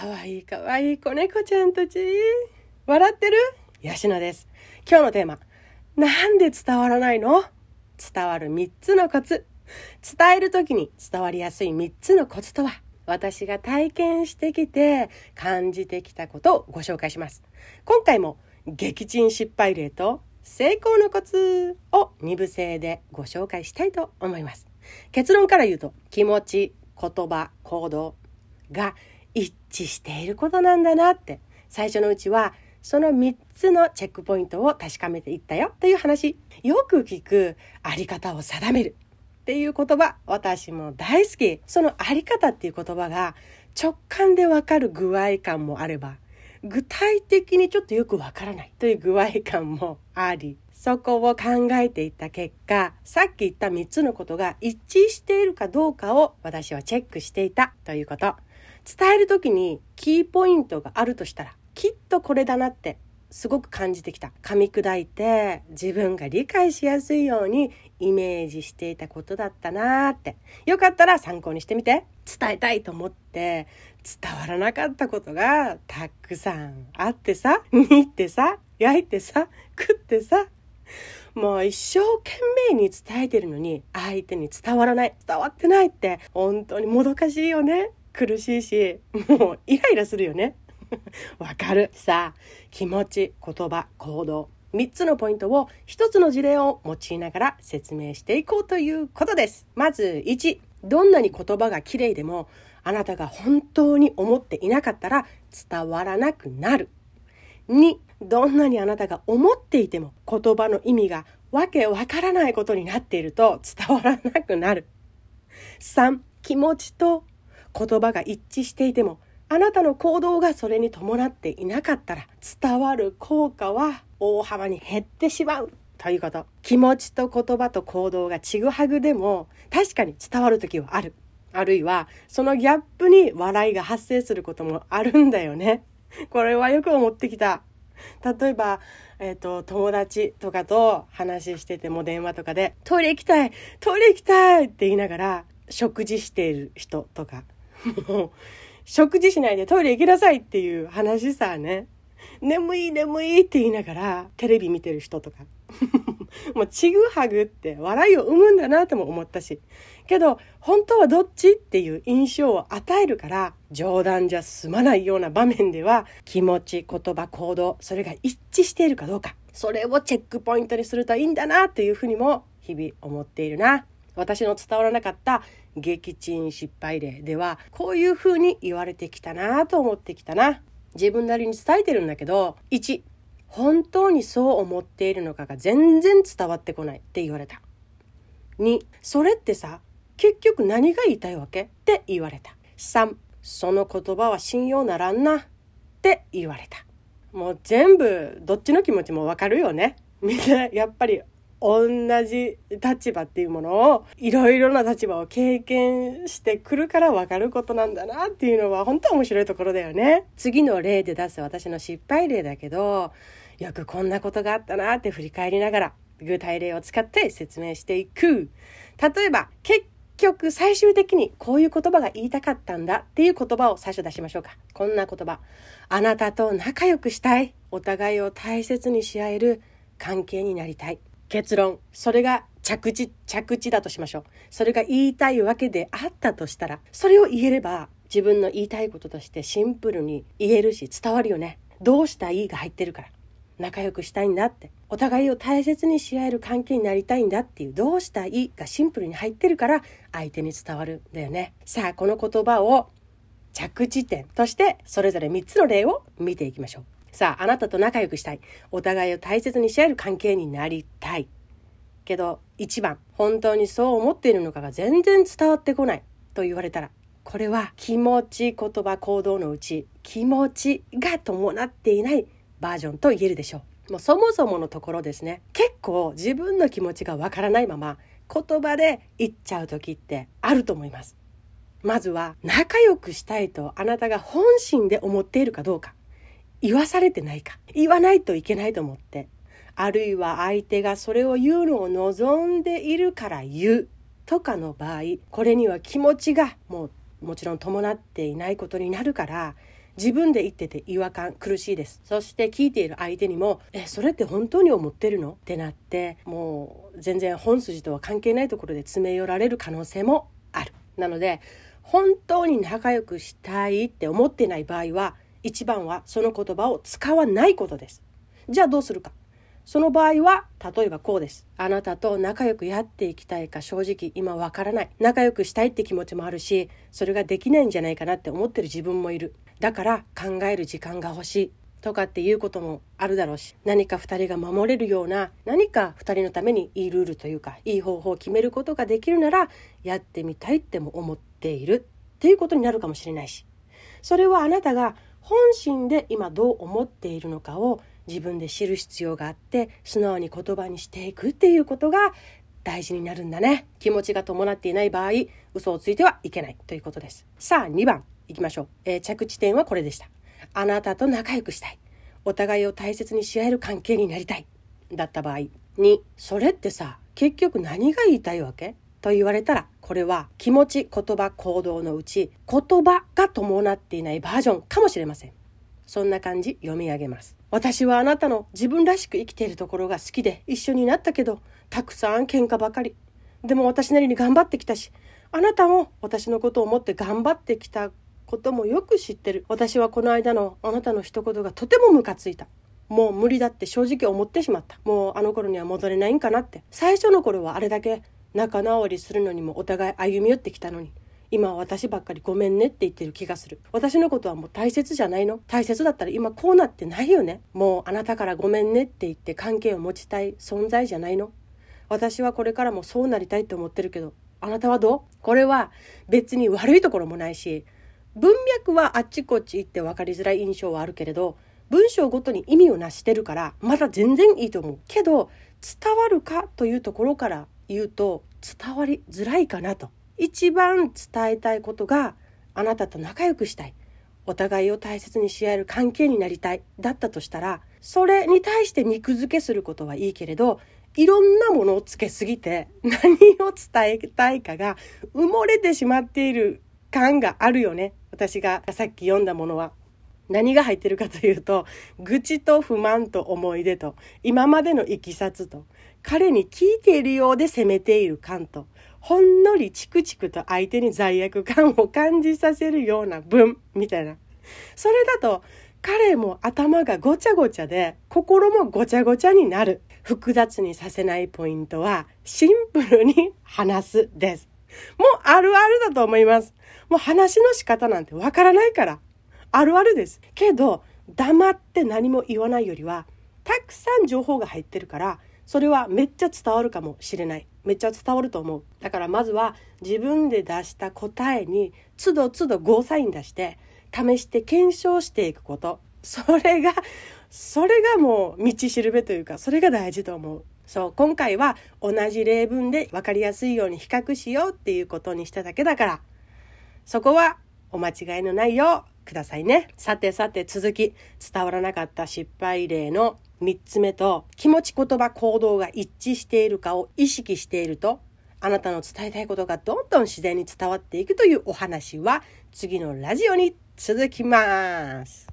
かわいいかわいい子猫ちゃんたち。笑ってる？ヤシです。今日のテーマ。なんで伝わらないの？伝わる3つのコツ。伝える時に伝わりやすい3つのコツとは？私が体験してきて感じてきたことをご紹介します。今回も撃沈失敗例と成功のコツを2部制でご紹介したいと思います。結論から言うと気持ち、言葉、行動が一致していることなんだなって。最初のうちはその3つのチェックポイントを確かめていったよ。という話。よく聞くあり方を定める。っていう言葉私も大好き。そのあり方っていう言葉が直感でわかる具合感もあれば具体的にちょっとよくわからない。という具合感もありそこを考えていった結果さっき言った3つのことが一致しているかどうかを私はチェックしていた。ということ。伝える時にキーポイントがあるとしたらきっとこれだなってすごく感じてきた。噛み砕いて自分が理解しやすいようにイメージしていたことだったなーって。よかったら参考にしてみて。伝えたいと思って伝わらなかったことがたくさんあってさ煮ってさ焼いてさ食ってさもう一生懸命に伝えてるのに相手に伝わらない伝わってないって本当にもどかしいよね。苦しいしもうイライラするよね。わかる。さあ気持ち言葉行動。3つのポイントを1つの事例を用いながら説明していこうということです。まず1どんなに言葉が綺麗でもあなたが本当に思っていなかったら伝わらなくなる。2どんなにあなたが思っていても言葉の意味がわけわからないことになっていると伝わらなくなる。3気持ちと言葉が一致していてもあなたの行動がそれに伴っていなかったら伝わる効果は大幅に減ってしまうということ。気持ちと言葉と行動がちぐはぐでも確かに伝わる時はある。あるいはそのギャップに笑いが発生することもあるんだよね。これはよく思ってきた。例えば、えっ、ー、と、友達とかと話してても電話とかで、トイレ行きたいトイレ行きたいって言いながら、食事している人とか、もう、食事しないでトイレ行きなさいっていう話さね。眠い眠いって言いながらテレビ見てる人とか。もうちぐはぐって笑いを生むんだなとも思ったし。けど本当はどっちっていう印象を与えるから冗談じゃ済まないような場面では気持ち言葉行動それが一致しているかどうかそれをチェックポイントにするといいんだなっていうふうにも日々思っているな。私の伝わらなかった撃沈失敗例ではこういうふうに言われてきたなと思ってきたな。自分なりに伝えてるんだけど1本当にそう思っているのかが全然伝わってこないって言われた。2それってさ結局何が言いたいわけって言われた。3その言葉は信用ならんなって言われた。もう全部どっちの気持ちもわかるよね。みんなやっぱり同じ立場っていうものをいろいろな立場を経験してくるから分かることなんだなっていうのは本当面白いところだよね。次の例で出す私の失敗例だけどよくこんなことがあったなって振り返りながら具体例を使って説明していく。例えば結局最終的にこういう言葉が言いたかったんだっていう言葉を最初出しましょうか。こんな言葉。あなたと仲良くしたい。お互いを大切にし合える関係になりたい。結論。それが着地着地だとしましょう。それが言いたいわけであったとしたらそれを言えれば自分の言いたいこととしてシンプルに言えるし伝わるよね。どうしたいが入ってるから。仲良くしたいんだって。お互いを大切にし合える関係になりたいんだっていうどうしたいがシンプルに入ってるから相手に伝わるんだよね。さあこの言葉を着地点としてそれぞれ3つの例を見ていきましょう。さあ、あなたと仲良くしたい。お互いを大切にし合える関係になりたい。けど、一番、本当にそう思っているのかが全然伝わってこないと言われたら、これは気持ち、言葉、行動のうち、気持ちが伴っていないバージョンと言えるでしょう。もうそもそものところですね。結構自分の気持ちがわからないまま、言葉で言っちゃう時ってあると思います。まずは仲良くしたいとあなたが本心で思っているかどうか。言わされてないか。言わないといけないと思って。あるいは相手がそれを言うのを望んでいるから言う。とかの場合これには気持ちがもうもちろん伴っていないことになるから自分で言ってて違和感苦しいです。そして聞いている相手にも「えそれって本当に思ってるの?」ってなってもう全然本筋とは関係ないところで詰め寄られる可能性もある。なので本当に仲良くしたいって思ってない場合は一番はその言葉を使わないことです。じゃあどうするか。その場合は例えばこうです。あなたと仲良くやっていきたいか正直今わからない。仲良くしたいって気持ちもあるしそれができないんじゃないかなって思ってる自分もいる。だから考える時間が欲しい。とかっていうこともあるだろうし何か2人が守れるような何か2人のためにいいルールというかいい方法を決めることができるならやってみたいっても思っている。っていうことになるかもしれないし。それはあなたが本心で今どう思っているのかを自分で知る必要があって素直に言葉にしていくっていうことが大事になるんだね。気持ちが伴っていない場合嘘をついてはいけないということです。さあ2番いきましょう、えー、着地点はこれでした。あなたと仲良くしたい。お互いを大切にし合える関係になりたい。だった場合。にそれってさ結局何が言いたいわけ？と言われたらこれは気持ち言葉行動のうち言葉が伴っていないバージョンかもしれませんそんな感じ読み上げます私はあなたの自分らしく生きているところが好きで一緒になったけど、たくさん喧嘩ばかり。でも私なりに頑張ってきたし、あなたも私のことを思って頑張ってきたこともよく知ってる。私はこの間のあなたの一言がとてもムカついた。もう無理だって正直思ってしまった。もうあの頃には戻れないんかなって。最初の頃はあれだけ仲直りするのにもお互い歩み寄ってきたのに。今は私ばっかりごめんねって言ってる気がする。私のことはもう大切じゃないの大切だったら今こうなってないよね。もうあなたからごめんねって言って関係を持ちたい存在じゃないの私はこれからもそうなりたいって思ってるけど、あなたはどう？これは別に悪いところもないし、文脈はあっちこっち行って分かりづらい印象はあるけれど、文章ごとに意味をなしてるから、まだ全然いいと思う。けど、伝わるかというところから言うと、伝わりづらいかなと。一番伝えたいことがあなたと仲良くしたいお互いを大切にし合える関係になりたいだったとしたらそれに対して肉付けすることはいいけれどいろんなものをつけすぎて何を伝えたいかが埋もれてしまっている感があるよね私がさっき読んだものは。何が入ってるかというと愚痴と不満と思い出と今までのいきさつと彼に聞いているようで責めている感とほんのりチクチクと相手に罪悪感を感じさせるような文みたいな。それだと彼も頭がごちゃごちゃで心もごちゃごちゃになる。複雑にさせないポイントはシンプルに話すです。もうあるあるだと思います。もう話の仕方なんてわからないから。あるあるです。けど黙って何も言わないよりはたくさん情報が入ってるからそれはめっちゃ伝わるかもしれない。めっちゃ伝わると思う。だからまずは自分で出した答えに都度都度ゴーサイン出して試して検証していくこと。それが、それがもう道しるべというか、それが大事と思う。そう、今回は同じ例文で分かりやすいように比較しようっていうことにしただけだから、そこはお間違いのないようくださいね。さてさて続き、伝わらなかった失敗例の3つ目と気持ち言葉行動が一致しているかを意識しているとあなたの伝えたいことがどんどん自然に伝わっていくというお話は次のラジオに続きます。